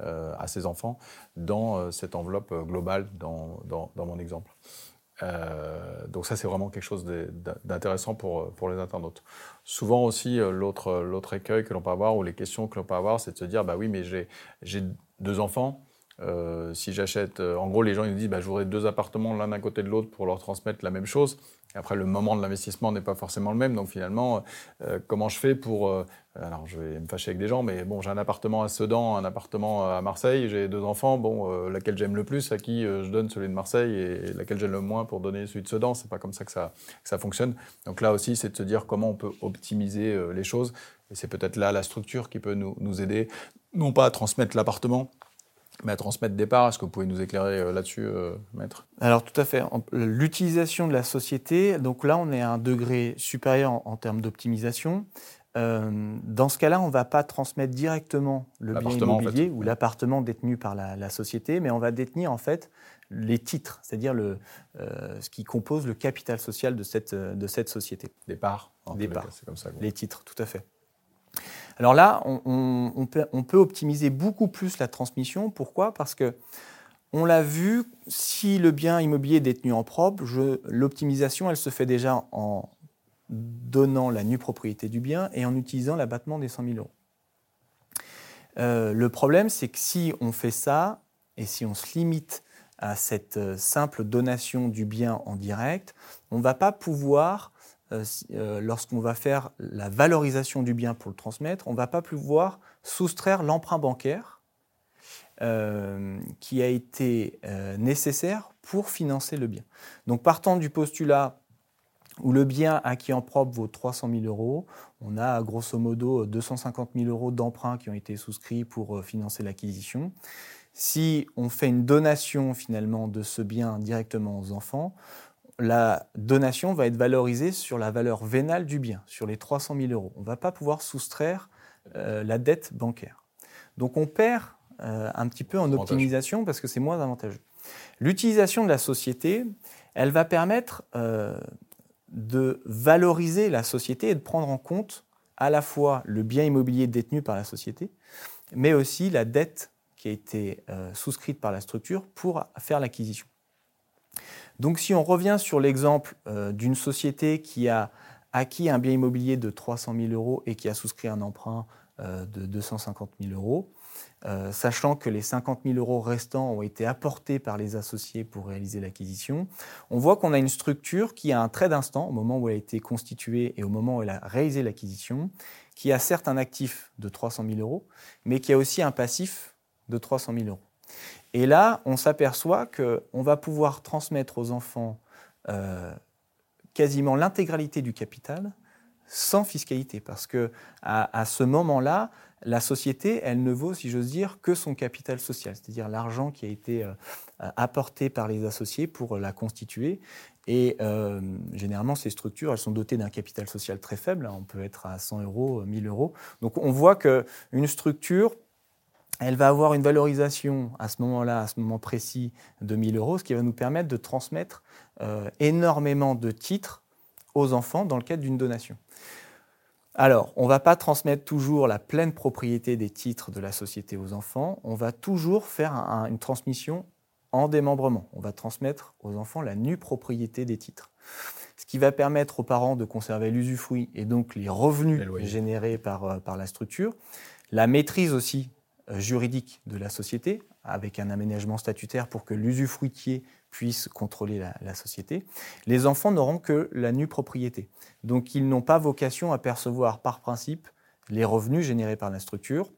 C: euh, à ses enfants dans euh, cette enveloppe euh, globale dans, dans, dans mon exemple. Euh, donc ça, c'est vraiment quelque chose d'intéressant pour, pour les internautes. Souvent aussi, l'autre écueil que l'on peut avoir ou les questions que l'on peut avoir, c'est de se dire, bah oui, mais j'ai deux enfants, euh, si j'achète, euh, en gros, les gens ils nous disent, bah, j'aurai deux appartements l'un à côté de l'autre pour leur transmettre la même chose. Après, le moment de l'investissement n'est pas forcément le même. Donc finalement, euh, comment je fais pour... alors, je vais me fâcher avec des gens, mais bon, j'ai un appartement à Sedan, un appartement à Marseille, j'ai deux enfants. Bon, laquelle j'aime le plus, à qui je donne celui de Marseille et laquelle j'aime le moins pour donner celui de Sedan. C'est pas comme ça que ça, ça fonctionne. Donc là aussi, c'est de se dire comment on peut optimiser les choses. Et c'est peut-être là la structure qui peut nous, nous aider, non pas à transmettre l'appartement, mais à transmettre des parts. Est-ce que vous pouvez nous éclairer euh, là-dessus, euh, maître?
B: Alors tout à fait. L'utilisation de la société, donc là on est à un degré supérieur en, termes d'optimisation. Euh, dans ce cas-là, on ne va pas transmettre directement le bien immobilier ou l'appartement détenu par la, société, mais on va détenir en fait les titres, c'est-à-dire le, ce qui compose le capital social de cette, de cette société.
C: Des parts.
B: Des parts. C'est comme ça. Les titres, tout à fait. Alors là, on, peut, optimiser beaucoup plus la transmission. Pourquoi? Parce que on l'a vu, si le bien immobilier est détenu en propre, l'optimisation, elle se fait déjà en donnant la nue propriété du bien et en utilisant l'abattement des 100 000 euros. Euh, le problème, c'est que si on fait ça et si on se limite à cette euh, simple donation du bien en direct, on ne va pas pouvoir lorsqu'on va faire la valorisation du bien pour le transmettre, on ne va pas pouvoir soustraire l'emprunt bancaire euh, qui a été nécessaire pour financer le bien. Donc partant du postulat où le bien acquis en propre vaut 300 000 euros, on a grosso modo 250 000 euros d'emprunt qui ont été souscrits pour financer l'acquisition. Si on fait une donation finalement de ce bien directement aux enfants, la donation va être valorisée sur la valeur vénale du bien, sur les 300 000 euros. On ne va pas pouvoir soustraire euh, la dette bancaire. Donc on perd euh, un petit peu en optimisation parce que c'est moins avantageux. L'utilisation de la société, elle va permettre euh, de valoriser la société et de prendre en compte à la fois le bien immobilier détenu par la société, mais aussi la dette qui a été souscrite par la structure pour faire l'acquisition. Donc si on revient sur l'exemple euh, d'une société qui a acquis un bien immobilier de 300 000 euros et qui a souscrit un emprunt euh, de 250 000 euros, euh, sachant que les 50 000 euros restants ont été apportés par les associés pour réaliser l'acquisition, on voit qu'on a une structure qui a un trait d'instant au moment où elle a été constituée et au moment où elle a réalisé l'acquisition, qui a certes un actif de 300 000 euros, mais qui a aussi un passif de 300 000 euros. Et là, on s'aperçoit qu'on va pouvoir transmettre aux enfants euh, quasiment l'intégralité du capital sans fiscalité, parce que à, ce moment-là, la société, elle ne vaut, si j'ose dire, que son capital social, c'est-à-dire l'argent qui a été euh, apporté par les associés pour la constituer. Et euh, généralement, ces structures, elles sont dotées d'un capital social très faible. On peut être à 100 euros, 1000 euros. Donc, on voit qu'une structure elle va avoir une valorisation à ce moment-là, à ce moment précis, de 1000 euros, ce qui va nous permettre de transmettre euh, énormément de titres aux enfants dans le cadre d'une donation. Alors, on ne va pas transmettre toujours la pleine propriété des titres de la société aux enfants, on va toujours faire une transmission en démembrement. On va transmettre aux enfants la nue propriété des titres. Ce qui va permettre aux parents de conserver l'usufruit et donc les revenus générés par, euh, par la structure, la maîtrise aussi juridique de la société, avec un aménagement statutaire pour que l'usufruitier puisse contrôler la, société, les enfants n'auront que la nue propriété. Donc ils n'ont pas vocation à percevoir par principe les revenus générés par la structure.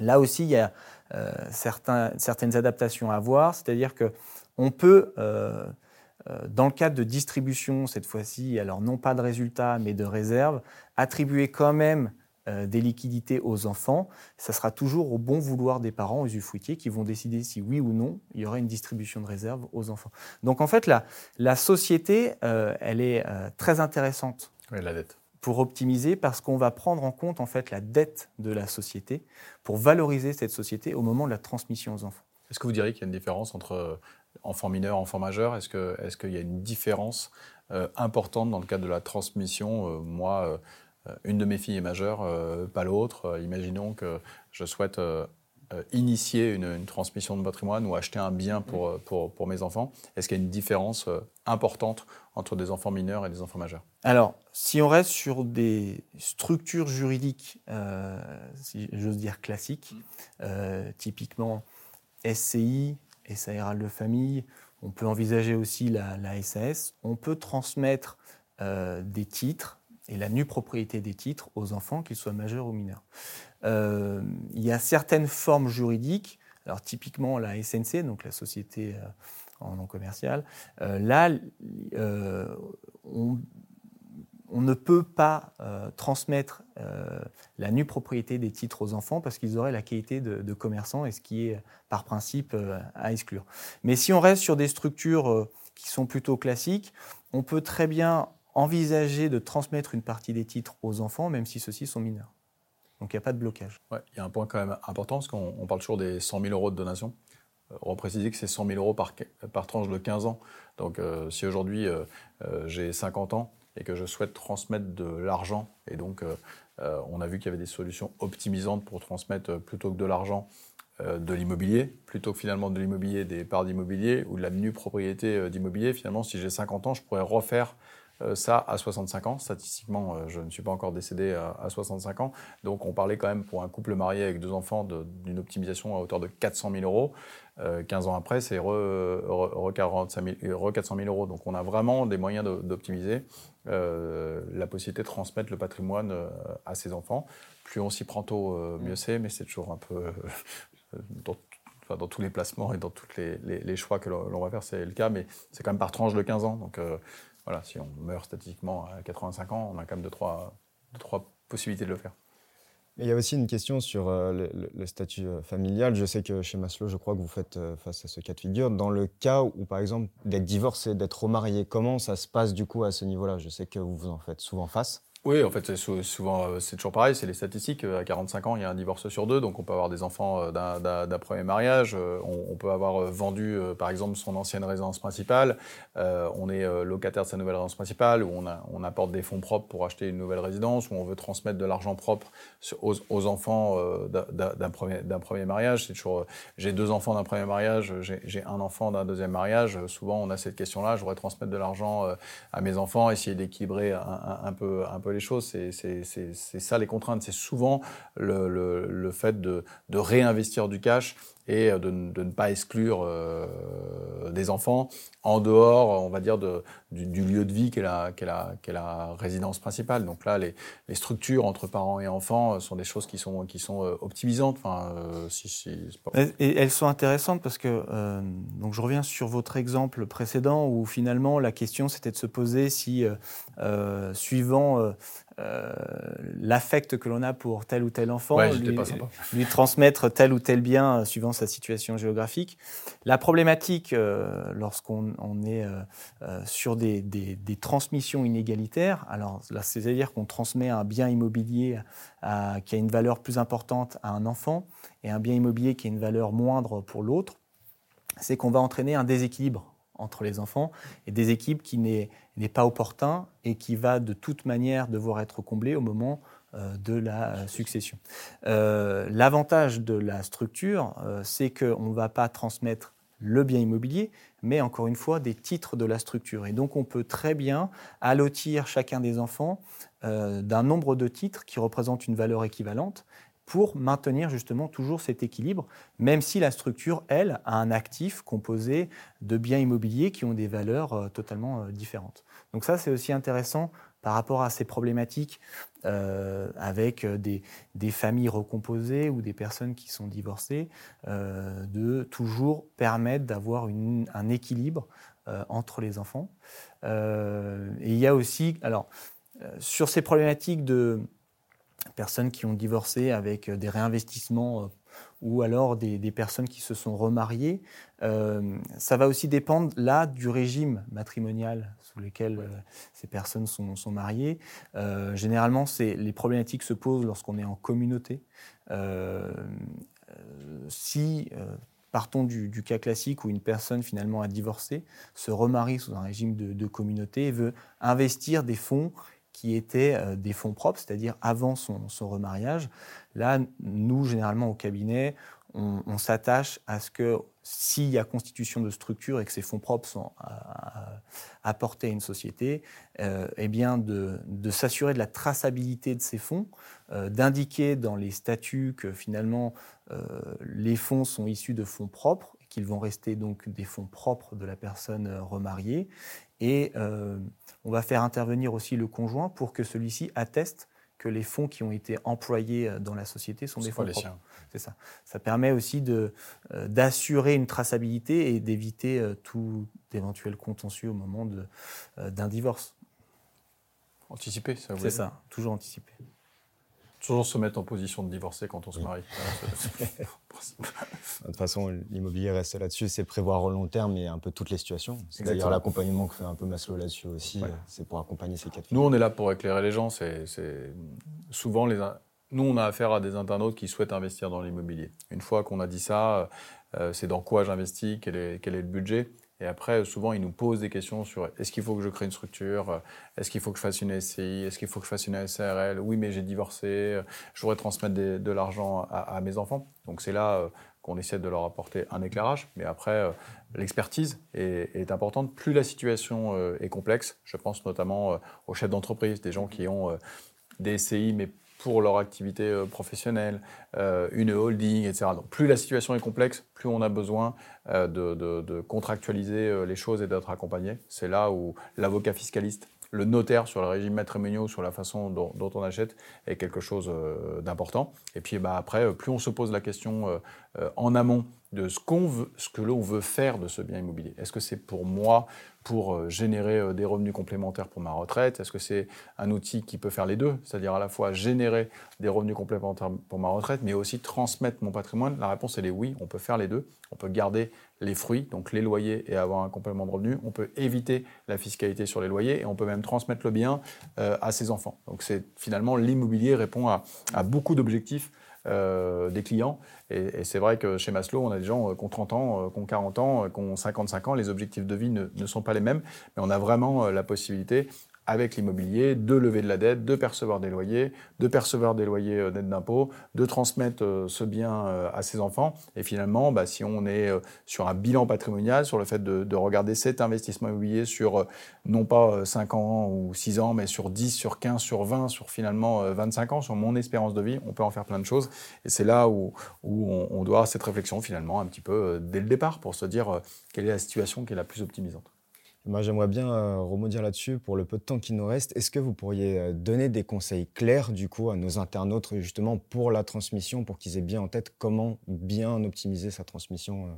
B: Là aussi, il y a euh, certaines adaptations à voir, c'est-à-dire qu'on peut, euh, dans le cadre de distribution, cette fois-ci, alors non pas de résultats, mais de réserves, attribuer quand même euh, des liquidités aux enfants, ça sera toujours au bon vouloir des parents, aux usufruitiers, qui vont décider si oui ou non il y aura une distribution de réserves aux enfants. Donc en fait, la, la société, euh, elle est euh, très intéressante.
C: Oui, la dette.
B: pour optimiser parce qu'on va prendre en compte en fait la dette de la société pour valoriser cette société au moment de la transmission aux enfants.
C: Est-ce que vous diriez qu'il y a une différence entre enfants mineurs, enfants majeurs? Est-ce qu'il est y a une différence importante dans le cadre de la transmission? Moi, une de mes filles est majeure, pas l'autre. imaginons que je souhaite euh, initier une, transmission de patrimoine ou acheter un bien pour, euh, pour, pour mes enfants. Est-ce qu'il y a une différence euh, importante entre des enfants mineurs et des enfants majeurs?
B: Alors, si on reste sur des structures juridiques, si j'ose dire classiques, typiquement SCI, SARL de famille, on peut envisager aussi la, la SAS, on peut transmettre des titres et la nue propriété des titres aux enfants, qu'ils soient majeurs ou mineurs. Euh, il y a certaines formes juridiques, alors typiquement la SNC, donc la société euh, en non commercial, euh, là, on, ne peut pas transmettre la nue propriété des titres aux enfants parce qu'ils auraient la qualité de, de commerçants et ce qui est par principe à exclure. Mais si on reste sur des structures qui sont plutôt classiques, on peut très bien envisager de transmettre une partie des titres aux enfants, même si ceux-ci sont mineurs. Donc il n'y a pas de blocage.
C: Il y a un point quand même important, parce qu'on parle toujours des 100 000 euros de donation. Euh, on va préciser que c'est 100 000 euros par, par tranche de 15 ans. Donc euh, si aujourd'hui euh, j'ai 50 ans et que je souhaite transmettre de l'argent, et donc on a vu qu'il y avait des solutions optimisantes pour transmettre plutôt que de l'argent, de l'immobilier, plutôt que finalement de l'immobilier, des parts d'immobilier ou de la nue propriété d'immobilier. Finalement, si j'ai 50 ans, je pourrais refaire ça à 65 ans. Statistiquement, euh, je ne suis pas encore décédé à, 65 ans. Donc on parlait quand même pour un couple marié avec deux enfants d'une optimisation à hauteur de 400 000 euros. 15 euh, ans après, c'est re, re, 400 000 euros. Donc on a vraiment des moyens d'optimiser la possibilité de transmettre le patrimoine à ses enfants. Plus on s'y prend tôt, mieux c'est, mais c'est toujours un peu... Dans, dans, tous les placements et dans tous les, les, choix que l'on va faire, c'est le cas, mais c'est quand même par tranche de 15 ans. Donc, voilà, si on meurt statistiquement à 85 ans, on a quand même deux, trois, trois possibilités de le faire.
A: il y a aussi une question sur euh, le, statut euh, familial. Je sais que chez Maslow, je crois que vous faites euh, face à ce cas de figure. Dans le cas où, par exemple, d'être divorcé, d'être remarié, comment ça se passe du coup à ce niveau-là? Je sais que vous vous en faites souvent face.
C: Oui, en fait, c'est souvent, euh, c'est toujours pareil, c'est les statistiques. Euh, à 45 ans, il y a un divorce sur deux, donc on peut avoir des enfants euh, d'un premier mariage. On, peut avoir vendu, par exemple, son ancienne résidence principale. on est locataire de sa nouvelle résidence principale, ou on, apporte des fonds propres pour acheter une nouvelle résidence, ou on veut transmettre de l'argent propre aux, enfants d'un premier, premier mariage. C'est toujours, j'ai deux enfants d'un premier mariage, j'ai un enfant d'un deuxième mariage. Souvent, on a cette question-là. Je voudrais transmettre de l'argent à mes enfants, essayer d'équilibrer un, un, peu, un peu les choses. C'est ça les contraintes. C'est souvent le, le, fait de, de, réinvestir du cash et de, de ne pas exclure euh, des enfants en dehors, on va dire, du, lieu de vie qu'est la, la, la, résidence principale. Donc là, les, structures entre parents et enfants sont des choses qui sont, qui sont euh, optimisantes. Enfin, euh, si, si,
B: Et elles sont intéressantes parce que, donc je reviens sur votre exemple précédent où finalement la question c'était de se poser si, suivant euh, l'affect que l'on a pour tel ou tel enfant, lui, transmettre tel ou tel bien euh, suivant sa situation géographique. La problématique euh, lorsqu'on est sur des, des, transmissions inégalitaires, alors c'est-à-dire qu'on transmet un bien immobilier qui a une valeur plus importante à un enfant et un bien immobilier qui a une valeur moindre pour l'autre, c'est qu'on va entraîner un déséquilibre entre les enfants et des équipes qui n'est pas opportun et qui va de toute manière devoir être comblé au moment euh, de la succession. Euh, l'avantage de la structure, euh, c'est qu'on ne va pas transmettre le bien immobilier, mais encore une fois des titres de la structure. Et donc on peut très bien allotir chacun des enfants d'un nombre de titres qui représentent une valeur équivalente pour maintenir justement toujours cet équilibre, même si la structure, elle, a un actif composé de biens immobiliers qui ont des valeurs euh, totalement euh, différentes. Donc ça, c'est aussi intéressant par rapport à ces problématiques euh, avec des, familles recomposées ou des personnes qui sont divorcées, de toujours permettre d'avoir un équilibre entre les enfants. et il y a aussi, alors, sur ces problématiques de personnes qui ont divorcé avec euh, des réinvestissements euh, ou alors des, personnes qui se sont remariées. Euh, ça va aussi dépendre là du régime matrimonial sous lequel euh, ces personnes sont, mariées. Euh, généralement, les problématiques se posent lorsqu'on est en communauté. si partons du, cas classique où une personne finalement a divorcé, se remarie sous un régime de, communauté et veut investir des fonds qui étaient des fonds propres, c'est-à-dire avant son, remariage. Là, nous, généralement, au cabinet, on, s'attache à ce que s'il y a constitution de structure et que ces fonds propres sont apportés à une société, euh, eh bien de, s'assurer de la traçabilité de ces fonds, euh, d'indiquer dans les statuts que finalement euh, les fonds sont issus de fonds propres, qu'ils vont rester donc des fonds propres de la personne remariée, et on va faire intervenir aussi le conjoint pour que celui-ci atteste que les fonds qui ont été employés euh, dans la société sont des fonds propres. C'est ça. Ça permet aussi de, euh, d'assurer une traçabilité et d'éviter euh, tout éventuel contentieux au moment de, d'un divorce.
C: Anticiper, ça
B: C'est ça, toujours anticiper.
C: Toujours se mettre en position de divorcer quand on se marie.
A: de toute façon, l'immobilier reste là-dessus, c'est prévoir au long terme et un peu toutes les situations. C'est d'ailleurs l'accompagnement que fait un peu Maslow là-dessus aussi, c'est pour accompagner ces quatre
C: Nous, on est là pour éclairer les gens. C'est souvent les. Nous, on a affaire à des internautes qui souhaitent investir dans l'immobilier. Une fois qu'on a dit ça, euh, c'est dans quoi j'investis, quel est, quel est le budget. Et après, souvent, ils nous posent des questions sur est-ce qu'il faut que je crée une structure? Est-ce qu'il faut que je fasse une SCI Est-ce qu'il faut que je fasse une SARL Oui, mais j'ai divorcé. Je voudrais transmettre de l'argent à, mes enfants. Donc, c'est là euh, qu'on essaie de leur apporter un éclairage. Mais après, euh, l'expertise est, importante. Plus la situation euh, est complexe, je pense notamment aux chefs d'entreprise, des gens qui ont des SCI, mais pour leur activité euh, professionnelle, euh, une holding, etc. Donc plus la situation est complexe, plus on a besoin euh, de, contractualiser les choses et d'être accompagné. C'est là où l'avocat fiscaliste, le notaire sur le régime matrimonial, sur la façon dont, on achète, est quelque chose d'important. Et puis bah, après, plus on se pose la question en amont de ce, que l'on veut faire de ce bien immobilier. Est-ce que c'est pour moi pour euh, générer euh, des revenus complémentaires pour ma retraite? Est-ce que c'est un outil qui peut faire les deux? C'est-à-dire à la fois générer des revenus complémentaires pour ma retraite, mais aussi transmettre mon patrimoine? La réponse, elle est oui, on peut faire les deux. On peut garder les fruits, donc les loyers, et avoir un complément de revenus. On peut éviter la fiscalité sur les loyers et on peut même transmettre le bien euh, à ses enfants. Donc c'est finalement l'immobilier répond à beaucoup d'objectifs euh, des clients. Et, c'est vrai que chez Maslow, on a des gens euh, qui ont 30 ans, euh, qui ont 40 ans, qui ont 55 ans. Les objectifs de vie ne, ne sont pas les mêmes, mais on a vraiment la possibilité avec l'immobilier, de lever de la dette, de percevoir des loyers, de percevoir des loyers euh, net d'impôts, de transmettre euh, ce bien euh, à ses enfants. Et finalement, bah, si on est sur un bilan patrimonial, sur le fait de, regarder cet investissement immobilier sur non pas 5 ans ou 6 ans, mais sur 10, sur 15, sur 20, sur finalement 25 ans, sur mon espérance de vie, on peut en faire plein de choses. Et c'est là où, on, doit cette réflexion finalement un petit peu dès le départ pour se dire quelle est la situation qui est la plus optimisante.
A: Moi, j'aimerais bien euh, rebondir là-dessus pour le peu de temps qui nous reste. Est-ce que vous pourriez euh, donner des conseils clairs, du coup, à nos internautes, justement, pour la transmission, pour qu'ils aient bien en tête comment bien optimiser sa transmission euh?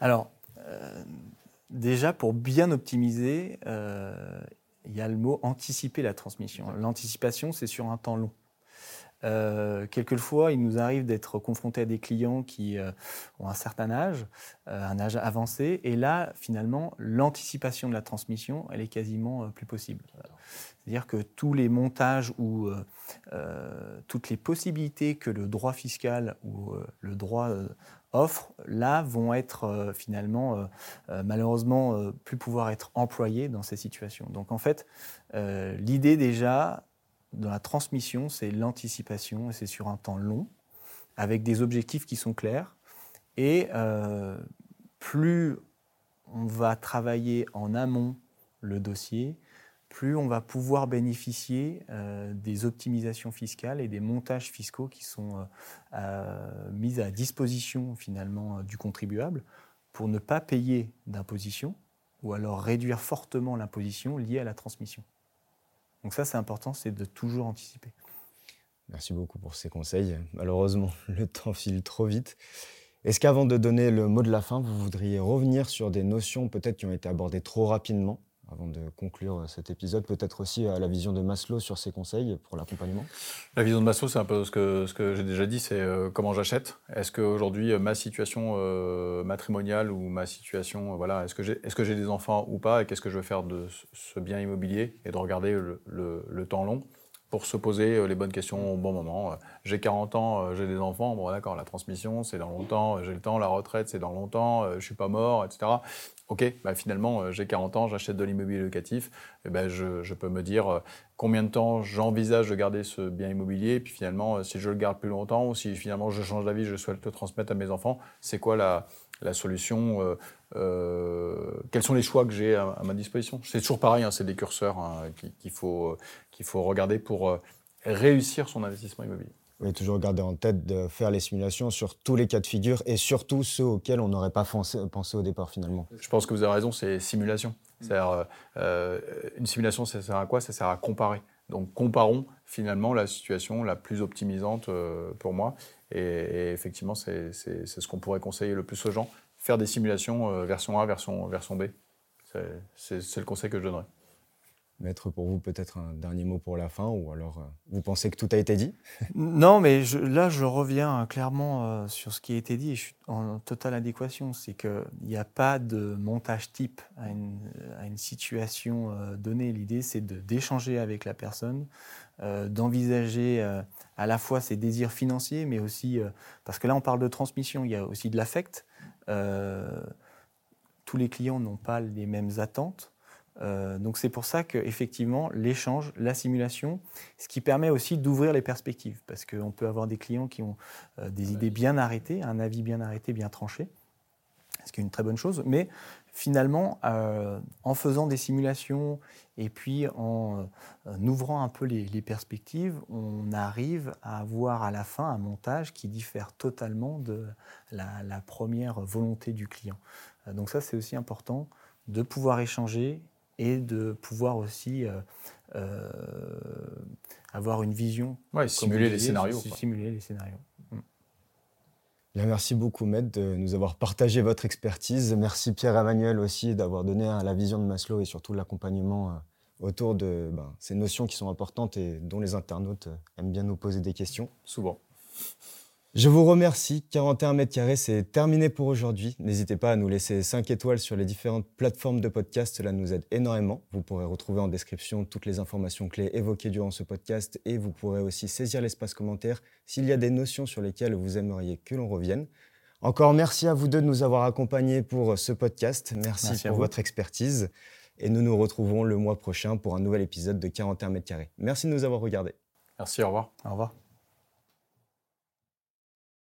B: Alors, déjà, pour bien optimiser, il y a le mot anticiper la transmission. L'anticipation, c'est sur un temps long. Euh, quelquefois, il nous arrive d'être confrontés à des clients qui euh, ont un certain âge, euh, un âge avancé, et là, finalement, l'anticipation de la transmission, elle est quasiment plus possible. C'est-à-dire que tous les montages ou toutes les possibilités que le droit fiscal ou le droit offre, là, vont être finalement, malheureusement, plus pouvoir être employés dans ces situations. Donc, en fait, l'idée déjà, dans la transmission, c'est l'anticipation, et c'est sur un temps long, avec des objectifs qui sont clairs. Et euh, plus on va travailler en amont le dossier, plus on va pouvoir bénéficier euh, des optimisations fiscales et des montages fiscaux qui sont euh, mis à disposition finalement du contribuable pour ne pas payer d'imposition ou alors réduire fortement l'imposition liée à la transmission. Donc ça, c'est important, c'est de toujours anticiper.
A: Merci beaucoup pour ces conseils. Malheureusement, le temps file trop vite. Est-ce qu'avant de donner le mot de la fin, vous voudriez revenir sur des notions peut-être qui ont été abordées trop rapidement? Avant de conclure cet épisode, peut-être aussi à la vision de Maslow sur ses conseils pour l'accompagnement
C: La vision de Maslow, c'est un peu ce que, j'ai déjà dit, c'est euh, comment j'achète. Est-ce qu'aujourd'hui, euh, ma situation euh, matrimoniale ou ma situation, voilà, est-ce que j'ai des enfants ou pas et qu'est-ce que je veux faire de ce bien immobilier et de regarder le, le temps long pour se poser euh, les bonnes questions au bon moment. Euh, j'ai 40 ans, euh, j'ai des enfants, bon d'accord, la transmission c'est dans longtemps, j'ai le temps, la retraite c'est dans longtemps, je suis pas mort, etc. Ok, bah finalement j'ai 40 ans, j'achète de l'immobilier locatif, et ben je, peux me dire combien de temps j'envisage de garder ce bien immobilier, et puis finalement si je le garde plus longtemps ou si finalement je change d'avis, je souhaite le transmettre à mes enfants, c'est quoi la, solution, euh, euh, quels sont les choix que j'ai à, ma disposition? C'est toujours pareil, hein, c'est des curseurs hein, qu'il faut, qu'il faut regarder pour euh, réussir son investissement immobilier.
A: Oui, toujours garder en tête de faire les simulations sur tous les cas de figure et surtout ceux auxquels on n'aurait pas pensé, au départ finalement.
C: Je pense que vous avez raison, c'est simulation. C'est-à-dire, une simulation, ça sert à quoi? Ça sert à comparer. Donc comparons finalement la situation la plus optimisante pour moi et, effectivement, c'est ce qu'on pourrait conseiller le plus aux gens. Faire des simulations euh, version A, version, version B. C'est le conseil que je donnerais.
A: Maître, pour vous, peut-être un dernier mot pour la fin, ou alors euh, vous pensez que tout a été dit?
B: Non, mais là, je reviens euh, clairement sur ce qui a été dit, et je suis en totale adéquation. C'est qu'il n'y a pas de montage type à une, situation donnée. L'idée, c'est d'échanger avec la personne, d'envisager à la fois ses désirs financiers, mais aussi, euh, parce que là on parle de transmission, il y a aussi de l'affect. Euh, tous les clients n'ont pas les mêmes attentes. Euh, donc c'est pour ça qu'effectivement, l'échange, la simulation, ce qui permet aussi d'ouvrir les perspectives, parce qu'on peut avoir des clients qui ont des idées bien arrêtées, un avis bien arrêté, bien tranché, ce qui est une très bonne chose, mais finalement, euh, en faisant des simulations et puis en, euh, ouvrant un peu les, perspectives, on arrive à avoir à la fin un montage qui diffère totalement de la, première volonté du client. Euh, donc ça, c'est aussi important de pouvoir échanger et de pouvoir aussi avoir une vision.
C: Ouais, simuler, les scénarios,
B: simuler les scénarios
A: merci beaucoup, Maître, de nous avoir partagé votre expertise. Merci, Pierre-Emmanuel, aussi, d'avoir donné hein, la vision de Maslow et surtout l'accompagnement euh, autour de ben, ces notions qui sont importantes et dont les internautes euh, aiment bien nous poser des questions.
C: Souvent.
A: Je vous remercie. 41 mètres carrés, c'est terminé pour aujourd'hui. N'hésitez pas à nous laisser 5 étoiles sur les différentes plateformes de podcast. Cela nous aide énormément. Vous pourrez retrouver en description toutes les informations clés évoquées durant ce podcast et vous pourrez aussi saisir l'espace commentaire s'il y a des notions sur lesquelles vous aimeriez que l'on revienne. Encore merci à vous deux de nous avoir accompagnés pour ce podcast. Merci, pour votre expertise. Et nous nous retrouvons le mois prochain pour un nouvel épisode de 41 mètres carrés. Merci de nous avoir regardés.
C: Merci, au revoir.
B: Au revoir.